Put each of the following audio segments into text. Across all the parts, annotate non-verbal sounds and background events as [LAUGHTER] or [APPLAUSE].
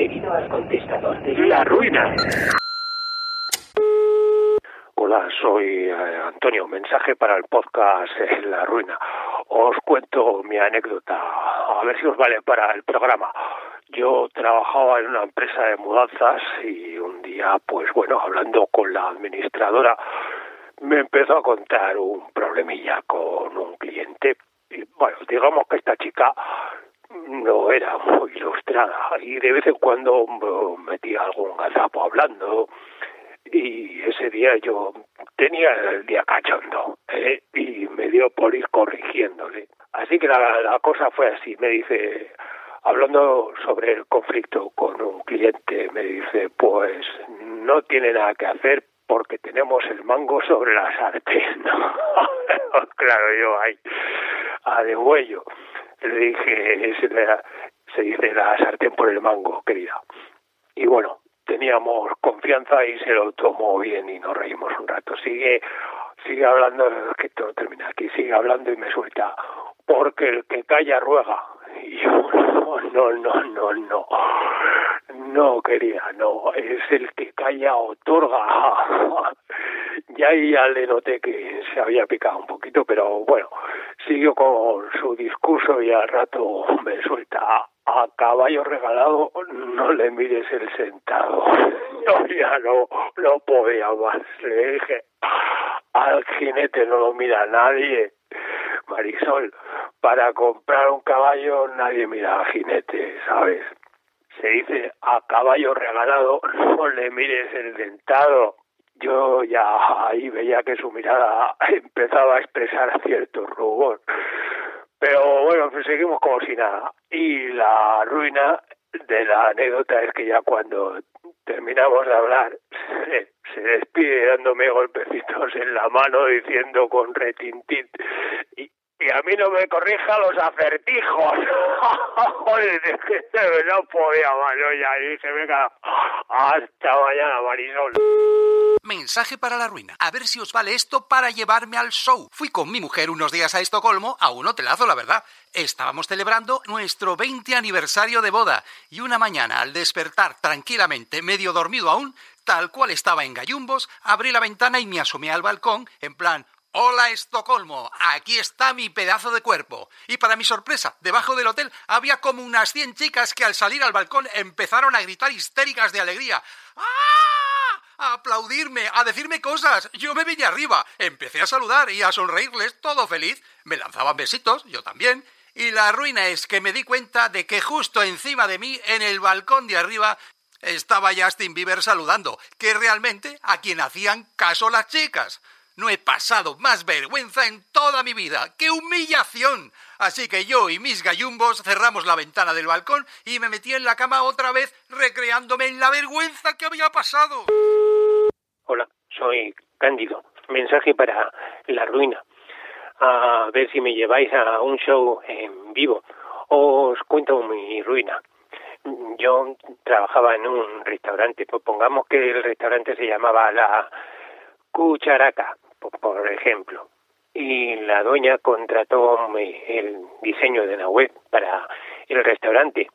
debido al contestador de la ruina. Hola, soy eh, Antonio. Mensaje para el podcast eh, La Ruina. Os cuento mi anécdota, a ver si os vale para el programa. Yo trabajaba en una empresa de mudanzas y un día, pues bueno, hablando con la administradora, me empezó a contar un problemilla con un cliente. Bueno, digamos que esta chica no era muy ilustrada y de vez en cuando metía algún gazapo hablando y ese día yo tenía el día cachondo ¿eh? y me dio por ir corrigiéndole. Así que la, cosa fue así, me dice, hablando sobre el conflicto con un cliente, me dice, pues no tiene nada que hacer porque tenemos el mango sobre la sartén. [LAUGHS] [LAUGHS] claro, yo ahí, a de huello, le dije, se, se dice la sartén por el mango, querida. Y bueno, teníamos confianza y se lo tomó bien y nos reímos un rato. Sigue, sigue hablando, que todo termina aquí, sigue hablando y me suelta, porque el que calla ruega. Y yo, no, no, no, no, no, no quería, no, es el que calla otorga. [LAUGHS] ya ya le noté que se había picado un poquito, pero bueno, siguió con su discurso y al rato me suelta, a caballo regalado no le mires el sentado. [LAUGHS] Yo ya no, no podía más. Le dije, al jinete no lo mira nadie. Marisol, para comprar un caballo nadie mira al jinete, ¿sabes? Se dice, a caballo regalado no le mires el dentado. Yo ya ahí veía que su mirada [LAUGHS] empezaba a expresar cierto rubor. Pero bueno, pues seguimos como si nada. Y la ruina de la anécdota es que ya cuando terminamos de hablar, se, se despide dándome golpecitos en la mano diciendo con retintín, y, a mí no me corrija los acertijos. [LAUGHS] Joder, no podía yo ya dije, venga, hasta mañana, Marisol. Mensaje para la ruina. A ver si os vale esto para llevarme al show. Fui con mi mujer unos días a Estocolmo a un hotelazo, la verdad. Estábamos celebrando nuestro 20 aniversario de boda y una mañana al despertar tranquilamente, medio dormido aún, tal cual estaba en gallumbos, abrí la ventana y me asomé al balcón en plan, Hola Estocolmo, aquí está mi pedazo de cuerpo. Y para mi sorpresa, debajo del hotel había como unas 100 chicas que al salir al balcón empezaron a gritar histéricas de alegría. ¡Ah! A aplaudirme, a decirme cosas. Yo me vine arriba, empecé a saludar y a sonreírles todo feliz. Me lanzaban besitos, yo también. Y la ruina es que me di cuenta de que justo encima de mí, en el balcón de arriba, estaba Justin Bieber saludando, que realmente a quien hacían caso las chicas. No he pasado más vergüenza en toda mi vida. ¡Qué humillación! Así que yo y mis gallumbos cerramos la ventana del balcón y me metí en la cama otra vez recreándome en la vergüenza que había pasado. Hola, soy Cándido. Mensaje para la ruina. A ver si me lleváis a un show en vivo. Os cuento mi ruina. Yo trabajaba en un restaurante. Pues pongamos que el restaurante se llamaba La Cucharaca por ejemplo. Y la dueña contrató el diseño de la web para el restaurante.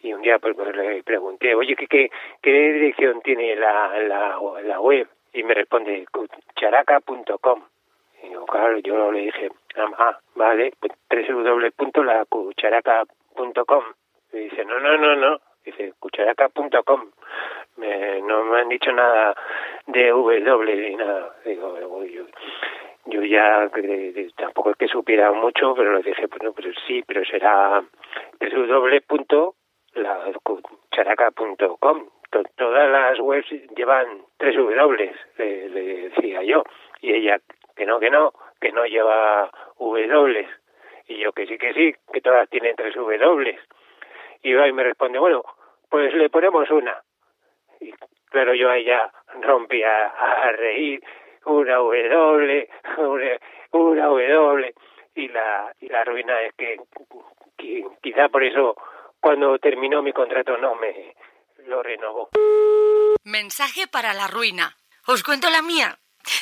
Y un día pues, pues le pregunté, oye, ¿qué, qué, dirección tiene la, la, web? Y me responde, cucharaca.com. Y yo, claro, yo le dije, ah, vale, pues www.lacucharaca.com. Y dice, no, no, no, no. Dice, cucharaca.com. Me, no me han dicho nada de W ni nada. Digo, yo, yo ya tampoco es que supiera mucho, pero le dije, bueno, pero sí, pero será www.lacucharaca.com. Todas las webs llevan tres W, le, le decía yo. Y ella, que no, que no, que no lleva W. Y yo que sí, que sí, que todas tienen tres W. Y va me responde, bueno, pues le ponemos una. Y claro, yo ahí ya rompí a, a reír, una W, una, una W, y la, y la ruina es que, que quizá por eso cuando terminó mi contrato no me lo renovó. Mensaje para la ruina. Os cuento la mía.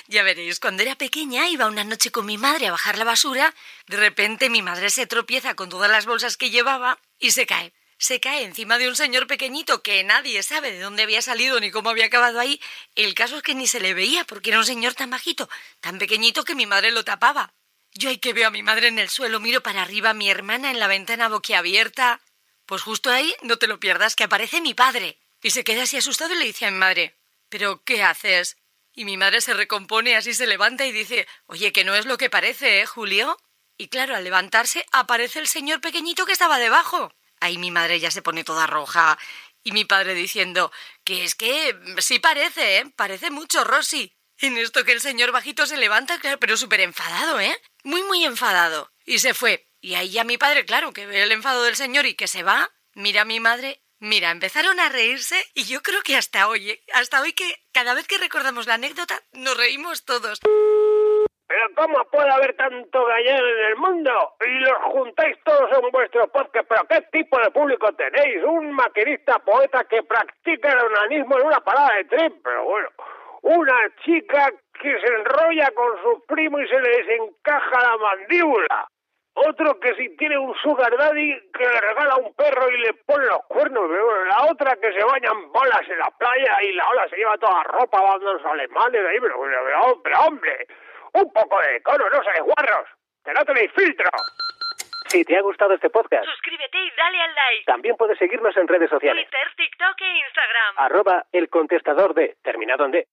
Ya veréis, cuando era pequeña iba una noche con mi madre a bajar la basura. De repente mi madre se tropieza con todas las bolsas que llevaba y se cae. se cae encima de un señor pequeñito que nadie sabe de dónde había salido ni cómo había acabado ahí. El caso es que ni se le veía porque era un señor tan bajito, tan pequeñito que mi madre lo tapaba. Yo ahí que veo a mi madre en el suelo, miro para arriba, mi hermana en la ventana boquiabierta. Pues justo ahí, no te lo pierdas, que aparece mi padre. Y se queda así asustado y le dice a mi madre, ¿pero qué haces? Y mi madre se recompone, así se levanta y dice, oye, que no es lo que parece, ¿eh, Julio? Y claro, al levantarse aparece el señor pequeñito que estaba debajo. Ahí mi madre ya se pone toda roja y mi padre diciendo que es que sí parece, ¿eh? Parece mucho, Rosy. En esto que el señor bajito se levanta, claro, pero súper enfadado, ¿eh? Muy, muy enfadado. Y se fue. Y ahí ya mi padre, claro, que ve el enfado del señor y que se va, mira a mi madre. Mira, empezaron a reírse y yo creo que hasta hoy, ¿eh? hasta hoy que cada vez que recordamos la anécdota nos reímos todos. Pero ¿cómo puede haber tanto gallego en el mundo? Y los juntáis todos en vuestro podcast. ¿Pero qué tipo de público tenéis? Un maquinista poeta que practica el onanismo en una parada de tren. Pero bueno, una chica que se enrolla con su primo y se le desencaja la mandíbula. Otro que si tiene un sugar daddy que le regala un perro y le pone los cuernos. La otra que se baña en bolas en la playa y la ola se lleva toda la ropa, van los alemanes ahí. Pero, pero, pero hombre... Un poco de decoro, no seáis guarros. Que no tenéis filtro. Si te ha gustado este podcast, Suscríbete y dale al like. también puedes seguirnos en redes sociales. Twitter, TikTok e Instagram. Arroba el contestador de, terminado en D.